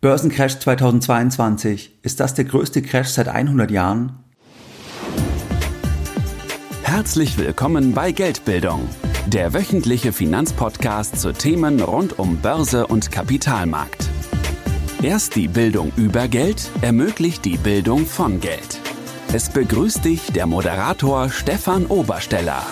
Börsencrash 2022. Ist das der größte Crash seit 100 Jahren? Herzlich willkommen bei Geldbildung, der wöchentliche Finanzpodcast zu Themen rund um Börse und Kapitalmarkt. Erst die Bildung über Geld ermöglicht die Bildung von Geld. Es begrüßt dich der Moderator Stefan Obersteller.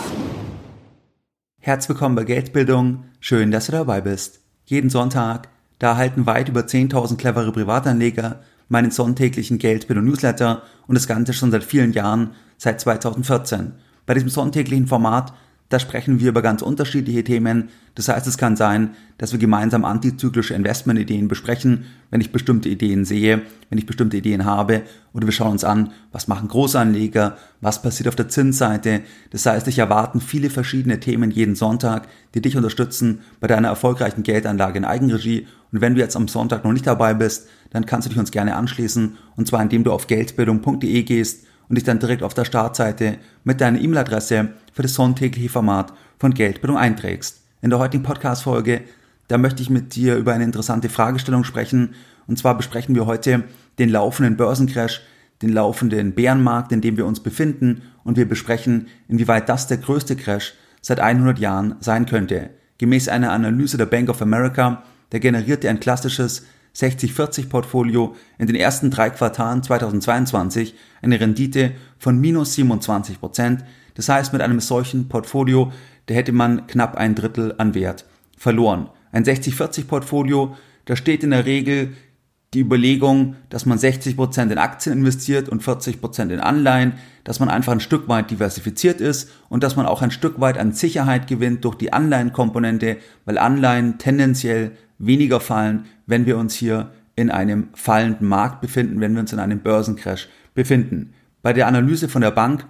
Herzlich willkommen bei Geldbildung. Schön, dass du dabei bist. Jeden Sonntag da erhalten weit über 10.000 clevere Privatanleger meinen sonntäglichen Geldbildung Newsletter und das Ganze schon seit vielen Jahren, seit 2014. Bei diesem sonntäglichen Format da sprechen wir über ganz unterschiedliche Themen. Das heißt, es kann sein, dass wir gemeinsam antizyklische Investmentideen besprechen, wenn ich bestimmte Ideen sehe, wenn ich bestimmte Ideen habe. Oder wir schauen uns an, was machen Großanleger, was passiert auf der Zinsseite. Das heißt, ich erwarten viele verschiedene Themen jeden Sonntag, die dich unterstützen bei deiner erfolgreichen Geldanlage in Eigenregie. Und wenn du jetzt am Sonntag noch nicht dabei bist, dann kannst du dich uns gerne anschließen. Und zwar indem du auf geldbildung.de gehst und dich dann direkt auf der Startseite mit deiner E-Mail-Adresse für das sonntägliche Format von Geldbildung einträgst. In der heutigen Podcast-Folge, da möchte ich mit dir über eine interessante Fragestellung sprechen. Und zwar besprechen wir heute den laufenden Börsencrash, den laufenden Bärenmarkt, in dem wir uns befinden. Und wir besprechen, inwieweit das der größte Crash seit 100 Jahren sein könnte. Gemäß einer Analyse der Bank of America, der generierte ein klassisches 60-40-Portfolio in den ersten drei Quartalen 2022 eine Rendite von minus 27 Prozent, das heißt, mit einem solchen Portfolio, da hätte man knapp ein Drittel an Wert verloren. Ein 60-40-Portfolio, da steht in der Regel die Überlegung, dass man 60% in Aktien investiert und 40% in Anleihen, dass man einfach ein Stück weit diversifiziert ist und dass man auch ein Stück weit an Sicherheit gewinnt durch die Anleihenkomponente, weil Anleihen tendenziell weniger fallen, wenn wir uns hier in einem fallenden Markt befinden, wenn wir uns in einem Börsencrash befinden. Bei der Analyse von der Bank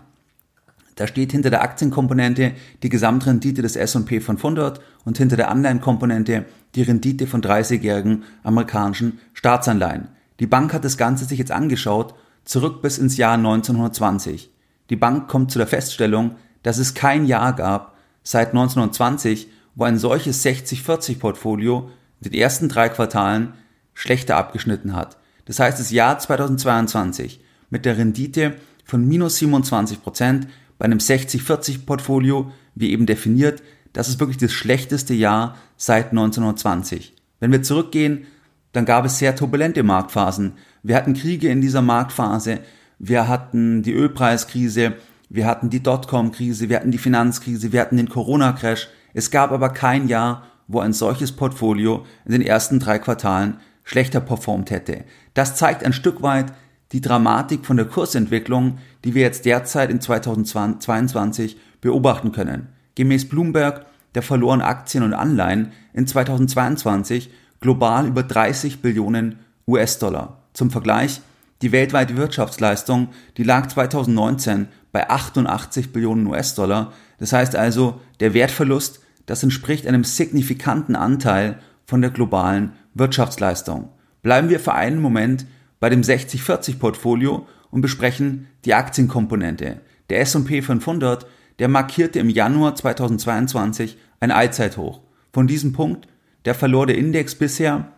da steht hinter der Aktienkomponente die Gesamtrendite des S&P 500 und hinter der Anleihenkomponente die Rendite von 30-jährigen amerikanischen Staatsanleihen. Die Bank hat das Ganze sich jetzt angeschaut, zurück bis ins Jahr 1920. Die Bank kommt zu der Feststellung, dass es kein Jahr gab seit 1920, wo ein solches 60-40-Portfolio in den ersten drei Quartalen schlechter abgeschnitten hat. Das heißt, das Jahr 2022 mit der Rendite von minus 27 Prozent bei einem 60-40-Portfolio, wie eben definiert, das ist wirklich das schlechteste Jahr seit 1920. Wenn wir zurückgehen, dann gab es sehr turbulente Marktphasen. Wir hatten Kriege in dieser Marktphase, wir hatten die Ölpreiskrise, wir hatten die Dotcom-Krise, wir hatten die Finanzkrise, wir hatten den Corona-Crash. Es gab aber kein Jahr, wo ein solches Portfolio in den ersten drei Quartalen schlechter performt hätte. Das zeigt ein Stück weit die Dramatik von der Kursentwicklung, die wir jetzt derzeit in 2022 beobachten können. Gemäß Bloomberg, der verloren Aktien und Anleihen in 2022 global über 30 Billionen US-Dollar. Zum Vergleich, die weltweite Wirtschaftsleistung, die lag 2019 bei 88 Billionen US-Dollar. Das heißt also, der Wertverlust, das entspricht einem signifikanten Anteil von der globalen Wirtschaftsleistung. Bleiben wir für einen Moment bei dem 60-40-Portfolio und besprechen die Aktienkomponente. Der S&P 500, der markierte im Januar 2022 ein Allzeithoch. Von diesem Punkt, der verlor der Index bisher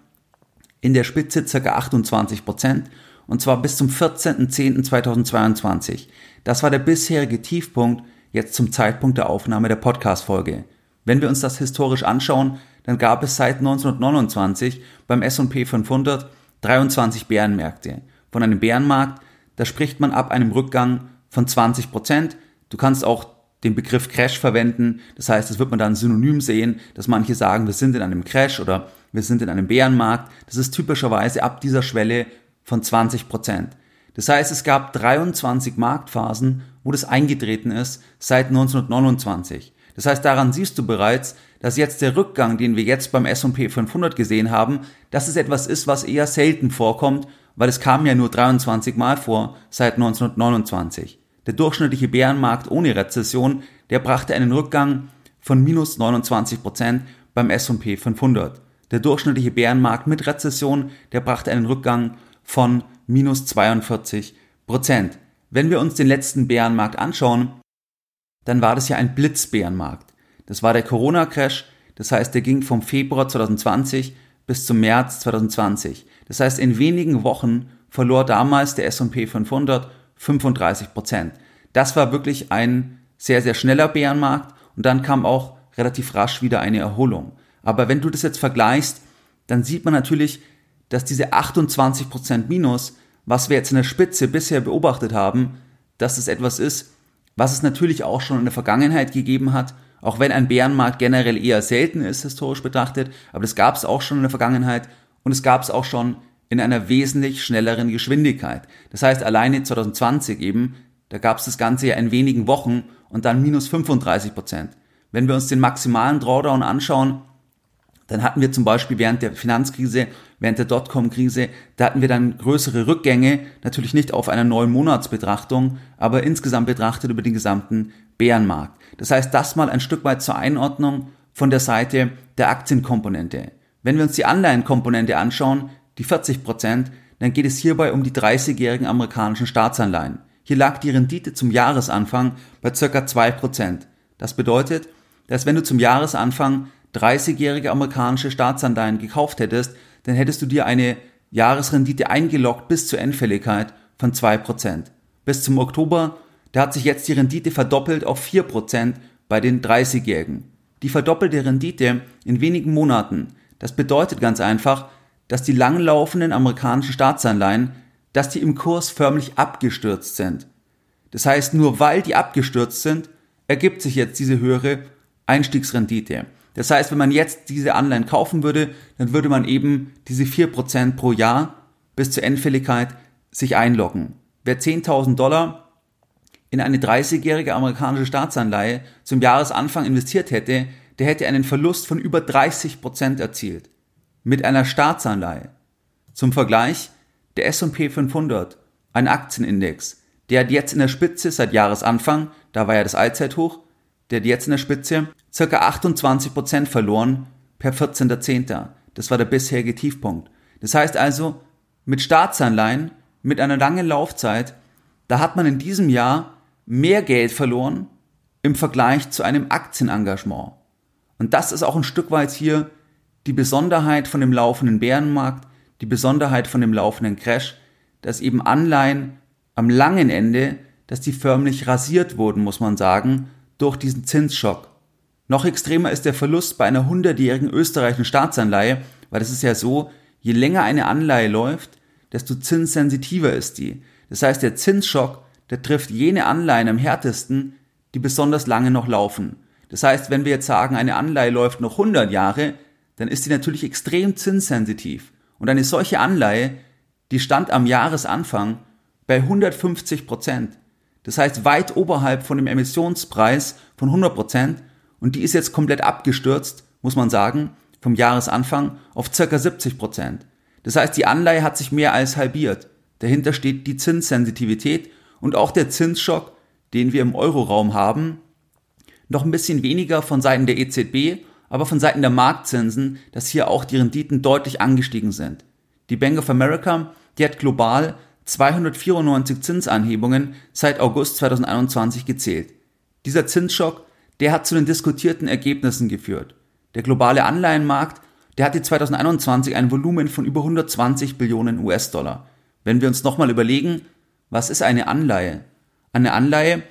in der Spitze ca. 28 Prozent und zwar bis zum 14.10.2022. Das war der bisherige Tiefpunkt jetzt zum Zeitpunkt der Aufnahme der Podcast-Folge. Wenn wir uns das historisch anschauen, dann gab es seit 1929 beim S&P 500 23 Bärenmärkte. Von einem Bärenmarkt, da spricht man ab einem Rückgang von 20 Prozent. Du kannst auch den Begriff Crash verwenden. Das heißt, das wird man dann synonym sehen, dass manche sagen, wir sind in einem Crash oder wir sind in einem Bärenmarkt. Das ist typischerweise ab dieser Schwelle von 20 Prozent. Das heißt, es gab 23 Marktphasen, wo das eingetreten ist seit 1929. Das heißt, daran siehst du bereits, dass jetzt der Rückgang, den wir jetzt beim S&P 500 gesehen haben, dass es etwas ist, was eher selten vorkommt, weil es kam ja nur 23 Mal vor seit 1929. Der durchschnittliche Bärenmarkt ohne Rezession, der brachte einen Rückgang von minus 29 Prozent beim S&P 500. Der durchschnittliche Bärenmarkt mit Rezession, der brachte einen Rückgang von minus 42 Prozent. Wenn wir uns den letzten Bärenmarkt anschauen, dann war das ja ein Blitzbärenmarkt. Das war der Corona-Crash, das heißt, der ging vom Februar 2020 bis zum März 2020. Das heißt, in wenigen Wochen verlor damals der S&P 500 35 Prozent. Das war wirklich ein sehr, sehr schneller Bärenmarkt und dann kam auch relativ rasch wieder eine Erholung. Aber wenn du das jetzt vergleichst, dann sieht man natürlich, dass diese 28 Prozent Minus, was wir jetzt in der Spitze bisher beobachtet haben, dass es etwas ist, was es natürlich auch schon in der Vergangenheit gegeben hat, auch wenn ein Bärenmarkt generell eher selten ist, historisch betrachtet, aber das gab es auch schon in der Vergangenheit und es gab es auch schon in einer wesentlich schnelleren Geschwindigkeit. Das heißt, alleine 2020 eben, da gab es das Ganze ja in wenigen Wochen und dann minus 35 Prozent. Wenn wir uns den maximalen Drawdown anschauen, dann hatten wir zum Beispiel während der Finanzkrise, während der Dotcom-Krise, da hatten wir dann größere Rückgänge, natürlich nicht auf einer neuen Monatsbetrachtung, aber insgesamt betrachtet über den gesamten Bärenmarkt. Das heißt, das mal ein Stück weit zur Einordnung von der Seite der Aktienkomponente. Wenn wir uns die Anleihenkomponente anschauen, die 40 Prozent, dann geht es hierbei um die 30-jährigen amerikanischen Staatsanleihen. Hier lag die Rendite zum Jahresanfang bei circa 2 Prozent. Das bedeutet, dass wenn du zum Jahresanfang 30-jährige amerikanische Staatsanleihen gekauft hättest, dann hättest du dir eine Jahresrendite eingeloggt bis zur Endfälligkeit von 2%. Bis zum Oktober, da hat sich jetzt die Rendite verdoppelt auf 4% bei den 30-Jährigen. Die verdoppelte Rendite in wenigen Monaten, das bedeutet ganz einfach, dass die langlaufenden amerikanischen Staatsanleihen, dass die im Kurs förmlich abgestürzt sind. Das heißt, nur weil die abgestürzt sind, ergibt sich jetzt diese höhere Einstiegsrendite. Das heißt, wenn man jetzt diese Anleihen kaufen würde, dann würde man eben diese 4% pro Jahr bis zur Endfälligkeit sich einloggen. Wer 10.000 Dollar in eine 30-jährige amerikanische Staatsanleihe zum Jahresanfang investiert hätte, der hätte einen Verlust von über 30% erzielt. Mit einer Staatsanleihe. Zum Vergleich, der S&P 500, ein Aktienindex, der hat jetzt in der Spitze seit Jahresanfang, da war ja das Allzeithoch, der jetzt in der Spitze circa 28% verloren per 14.10. Das war der bisherige Tiefpunkt. Das heißt also, mit Staatsanleihen, mit einer langen Laufzeit, da hat man in diesem Jahr mehr Geld verloren im Vergleich zu einem Aktienengagement. Und das ist auch ein Stück weit hier die Besonderheit von dem laufenden Bärenmarkt, die Besonderheit von dem laufenden Crash, dass eben Anleihen am langen Ende, dass die förmlich rasiert wurden, muss man sagen, durch diesen Zinsschock. Noch extremer ist der Verlust bei einer 100-jährigen österreichischen Staatsanleihe, weil es ist ja so, je länger eine Anleihe läuft, desto zinssensitiver ist die. Das heißt, der Zinsschock, der trifft jene Anleihen am härtesten, die besonders lange noch laufen. Das heißt, wenn wir jetzt sagen, eine Anleihe läuft noch 100 Jahre, dann ist die natürlich extrem zinssensitiv. Und eine solche Anleihe, die stand am Jahresanfang bei 150 Prozent. Das heißt weit oberhalb von dem Emissionspreis von 100 Prozent und die ist jetzt komplett abgestürzt, muss man sagen, vom Jahresanfang auf circa 70 Prozent. Das heißt, die Anleihe hat sich mehr als halbiert. Dahinter steht die Zinssensitivität und auch der Zinsschock, den wir im Euroraum haben, noch ein bisschen weniger von Seiten der EZB, aber von Seiten der Marktzinsen, dass hier auch die Renditen deutlich angestiegen sind. Die Bank of America, die hat global 294 Zinsanhebungen seit August 2021 gezählt. Dieser Zinsschock, der hat zu den diskutierten Ergebnissen geführt. Der globale Anleihenmarkt, der hatte 2021 ein Volumen von über 120 Billionen US-Dollar. Wenn wir uns nochmal überlegen, was ist eine Anleihe? Eine Anleihe,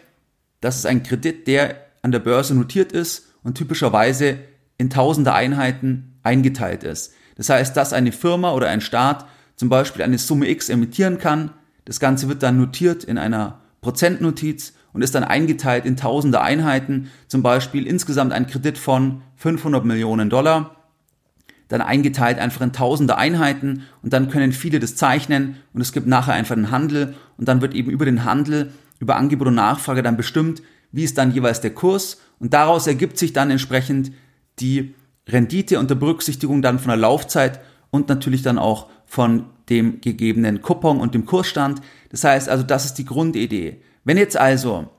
das ist ein Kredit, der an der Börse notiert ist und typischerweise in tausende Einheiten eingeteilt ist. Das heißt, dass eine Firma oder ein Staat zum Beispiel eine Summe X emittieren kann. Das Ganze wird dann notiert in einer Prozentnotiz und ist dann eingeteilt in tausende Einheiten, zum Beispiel insgesamt ein Kredit von 500 Millionen Dollar, dann eingeteilt einfach in tausende Einheiten und dann können viele das zeichnen und es gibt nachher einfach einen Handel und dann wird eben über den Handel, über Angebot und Nachfrage dann bestimmt, wie ist dann jeweils der Kurs und daraus ergibt sich dann entsprechend die Rendite unter Berücksichtigung dann von der Laufzeit und natürlich dann auch von dem gegebenen Coupon und dem Kursstand. Das heißt also, das ist die Grundidee. Wenn jetzt also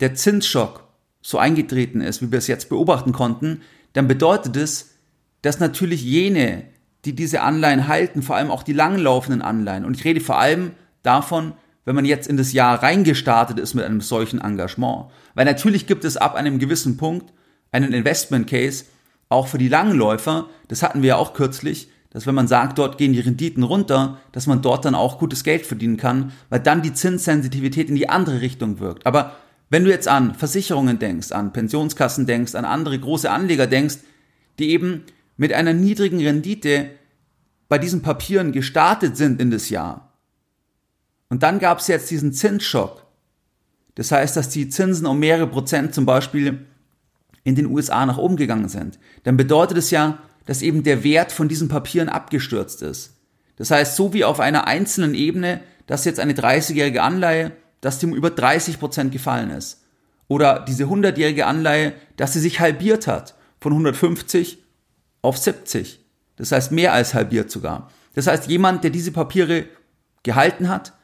der Zinsschock so eingetreten ist, wie wir es jetzt beobachten konnten, dann bedeutet es, dass natürlich jene, die diese Anleihen halten, vor allem auch die langlaufenden Anleihen, und ich rede vor allem davon, wenn man jetzt in das Jahr reingestartet ist mit einem solchen Engagement. Weil natürlich gibt es ab einem gewissen Punkt einen Investment Case, auch für die Langläufer, das hatten wir ja auch kürzlich, dass wenn man sagt, dort gehen die Renditen runter, dass man dort dann auch gutes Geld verdienen kann, weil dann die Zinssensitivität in die andere Richtung wirkt. Aber wenn du jetzt an Versicherungen denkst, an Pensionskassen denkst, an andere große Anleger denkst, die eben mit einer niedrigen Rendite bei diesen Papieren gestartet sind in das Jahr. Und dann gab es jetzt diesen Zinsschock. Das heißt, dass die Zinsen um mehrere Prozent zum Beispiel in den USA nach oben gegangen sind. Dann bedeutet es ja, dass eben der Wert von diesen Papieren abgestürzt ist. Das heißt, so wie auf einer einzelnen Ebene, dass jetzt eine 30-jährige Anleihe, dass die um über 30 Prozent gefallen ist. Oder diese 100-jährige Anleihe, dass sie sich halbiert hat, von 150 auf 70. Das heißt, mehr als halbiert sogar. Das heißt, jemand, der diese Papiere gehalten hat,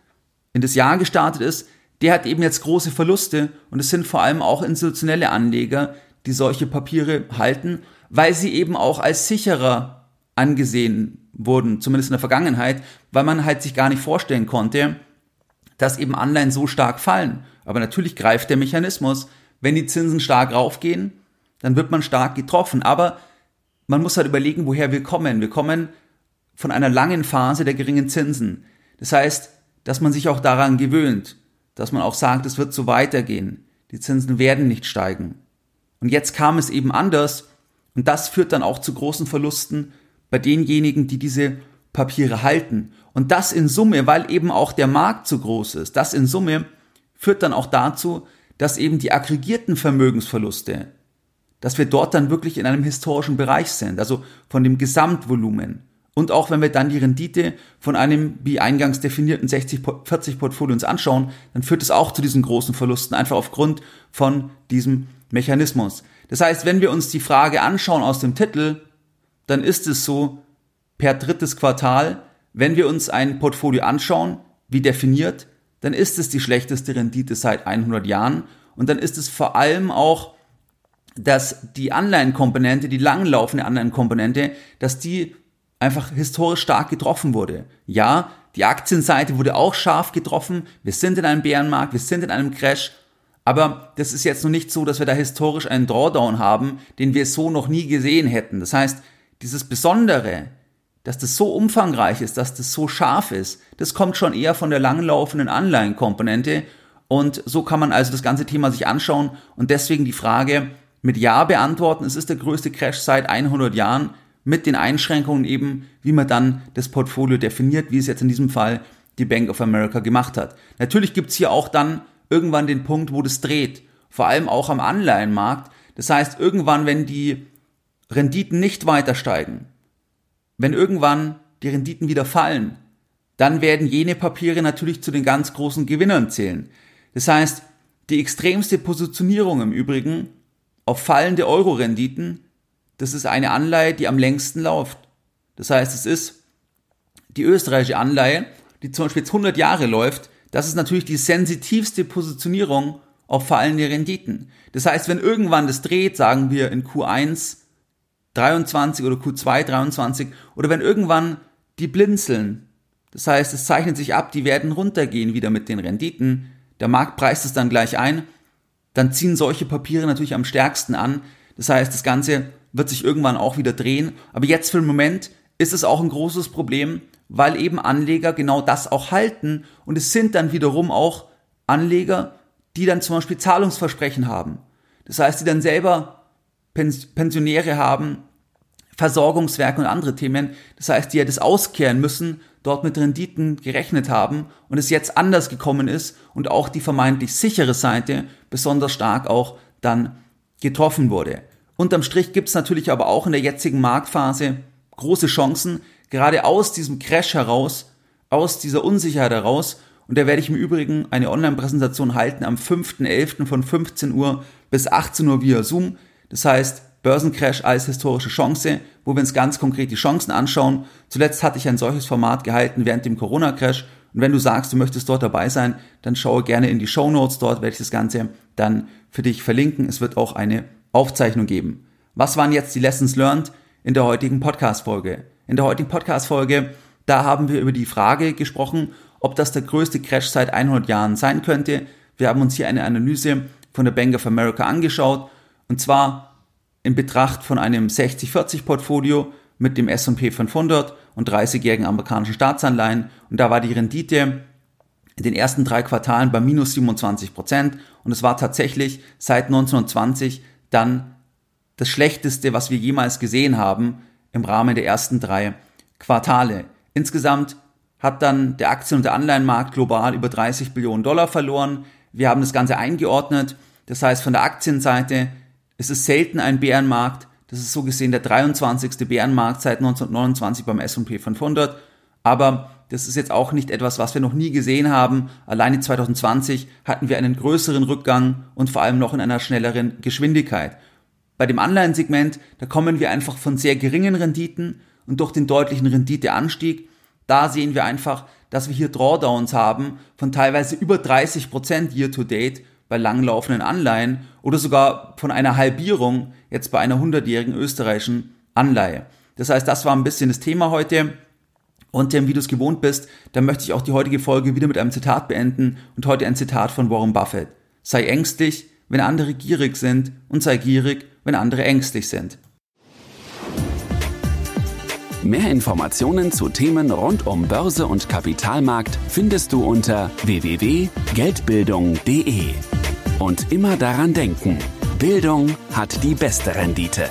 in das Jahr gestartet ist, der hat eben jetzt große Verluste und es sind vor allem auch institutionelle Anleger, die solche Papiere halten, weil sie eben auch als sicherer angesehen wurden, zumindest in der Vergangenheit, weil man halt sich gar nicht vorstellen konnte, dass eben Anleihen so stark fallen. Aber natürlich greift der Mechanismus, wenn die Zinsen stark raufgehen, dann wird man stark getroffen. Aber man muss halt überlegen, woher wir kommen. Wir kommen von einer langen Phase der geringen Zinsen. Das heißt, dass man sich auch daran gewöhnt, dass man auch sagt, es wird so weitergehen. Die Zinsen werden nicht steigen. Und jetzt kam es eben anders und das führt dann auch zu großen Verlusten bei denjenigen, die diese Papiere halten. Und das in Summe, weil eben auch der Markt so groß ist, das in Summe führt dann auch dazu, dass eben die aggregierten Vermögensverluste, dass wir dort dann wirklich in einem historischen Bereich sind, also von dem Gesamtvolumen. Und auch wenn wir dann die Rendite von einem, wie eingangs definierten 60-40 Portfolio uns anschauen, dann führt es auch zu diesen großen Verlusten, einfach aufgrund von diesem Mechanismus. Das heißt, wenn wir uns die Frage anschauen aus dem Titel, dann ist es so, per drittes Quartal, wenn wir uns ein Portfolio anschauen, wie definiert, dann ist es die schlechteste Rendite seit 100 Jahren und dann ist es vor allem auch, dass die Anleihenkomponente, die langlaufende Anleihenkomponente, dass die einfach historisch stark getroffen wurde. Ja, die Aktienseite wurde auch scharf getroffen. Wir sind in einem Bärenmarkt, wir sind in einem Crash. Aber das ist jetzt noch nicht so, dass wir da historisch einen Drawdown haben, den wir so noch nie gesehen hätten. Das heißt, dieses Besondere, dass das so umfangreich ist, dass das so scharf ist, das kommt schon eher von der langlaufenden Anleihenkomponente. Und so kann man also das ganze Thema sich anschauen und deswegen die Frage mit Ja beantworten. Es ist der größte Crash seit 100 Jahren mit den Einschränkungen eben, wie man dann das Portfolio definiert, wie es jetzt in diesem Fall die Bank of America gemacht hat. Natürlich gibt's hier auch dann irgendwann den Punkt, wo das dreht. Vor allem auch am Anleihenmarkt. Das heißt, irgendwann, wenn die Renditen nicht weiter steigen, wenn irgendwann die Renditen wieder fallen, dann werden jene Papiere natürlich zu den ganz großen Gewinnern zählen. Das heißt, die extremste Positionierung im Übrigen auf fallende Euro-Renditen, das ist eine Anleihe, die am längsten läuft. Das heißt, es ist die österreichische Anleihe, die zum Beispiel jetzt 100 Jahre läuft, das ist natürlich die sensitivste Positionierung auf fallende Renditen. Das heißt, wenn irgendwann das dreht, sagen wir in Q1 23 oder Q2 23 oder wenn irgendwann die blinzeln, das heißt, es zeichnet sich ab, die werden runtergehen wieder mit den Renditen, der Markt preist es dann gleich ein, dann ziehen solche Papiere natürlich am stärksten an. Das heißt, das Ganze wird sich irgendwann auch wieder drehen. Aber jetzt für den Moment ist es auch ein großes Problem, weil eben Anleger genau das auch halten und es sind dann wiederum auch Anleger, die dann zum Beispiel Zahlungsversprechen haben. Das heißt, die dann selber Pensionäre haben, Versorgungswerke und andere Themen. Das heißt, die ja das auskehren müssen, dort mit Renditen gerechnet haben und es jetzt anders gekommen ist und auch die vermeintlich sichere Seite besonders stark auch dann getroffen wurde. Unterm Strich gibt es natürlich aber auch in der jetzigen Marktphase große Chancen, gerade aus diesem Crash heraus, aus dieser Unsicherheit heraus, und da werde ich im Übrigen eine Online-Präsentation halten am 5.11. von 15 Uhr bis 18 Uhr via Zoom. Das heißt, Börsencrash als historische Chance, wo wir uns ganz konkret die Chancen anschauen. Zuletzt hatte ich ein solches Format gehalten während dem Corona-Crash. Und wenn du sagst, du möchtest dort dabei sein, dann schaue gerne in die Show Notes. Dort werde ich das Ganze dann für dich verlinken. Es wird auch eine Aufzeichnung geben. Was waren jetzt die Lessons learned in der heutigen Podcast-Folge? In der heutigen Podcast-Folge, da haben wir über die Frage gesprochen, ob das der größte Crash seit 100 Jahren sein könnte. Wir haben uns hier eine Analyse von der Bank of America angeschaut und zwar in Betracht von einem 60-40 Portfolio, mit dem S&P 500 und 30-jährigen amerikanischen Staatsanleihen. Und da war die Rendite in den ersten drei Quartalen bei minus 27 Prozent. Und es war tatsächlich seit 1920 dann das schlechteste, was wir jemals gesehen haben im Rahmen der ersten drei Quartale. Insgesamt hat dann der Aktien- und der Anleihenmarkt global über 30 Billionen Dollar verloren. Wir haben das Ganze eingeordnet. Das heißt, von der Aktienseite ist es selten ein Bärenmarkt. Das ist so gesehen der 23. Bärenmarkt seit 1929 beim S&P 500. Aber das ist jetzt auch nicht etwas, was wir noch nie gesehen haben. Alleine 2020 hatten wir einen größeren Rückgang und vor allem noch in einer schnelleren Geschwindigkeit. Bei dem Anleihensegment, da kommen wir einfach von sehr geringen Renditen und durch den deutlichen Renditeanstieg, da sehen wir einfach, dass wir hier Drawdowns haben von teilweise über 30 Prozent year to date bei langlaufenden Anleihen oder sogar von einer Halbierung jetzt bei einer 100-jährigen österreichischen Anleihe. Das heißt, das war ein bisschen das Thema heute. Und wie du es gewohnt bist, dann möchte ich auch die heutige Folge wieder mit einem Zitat beenden und heute ein Zitat von Warren Buffett. Sei ängstlich, wenn andere gierig sind und sei gierig, wenn andere ängstlich sind. Mehr Informationen zu Themen rund um Börse und Kapitalmarkt findest du unter www.geldbildung.de. Und immer daran denken, Bildung hat die beste Rendite.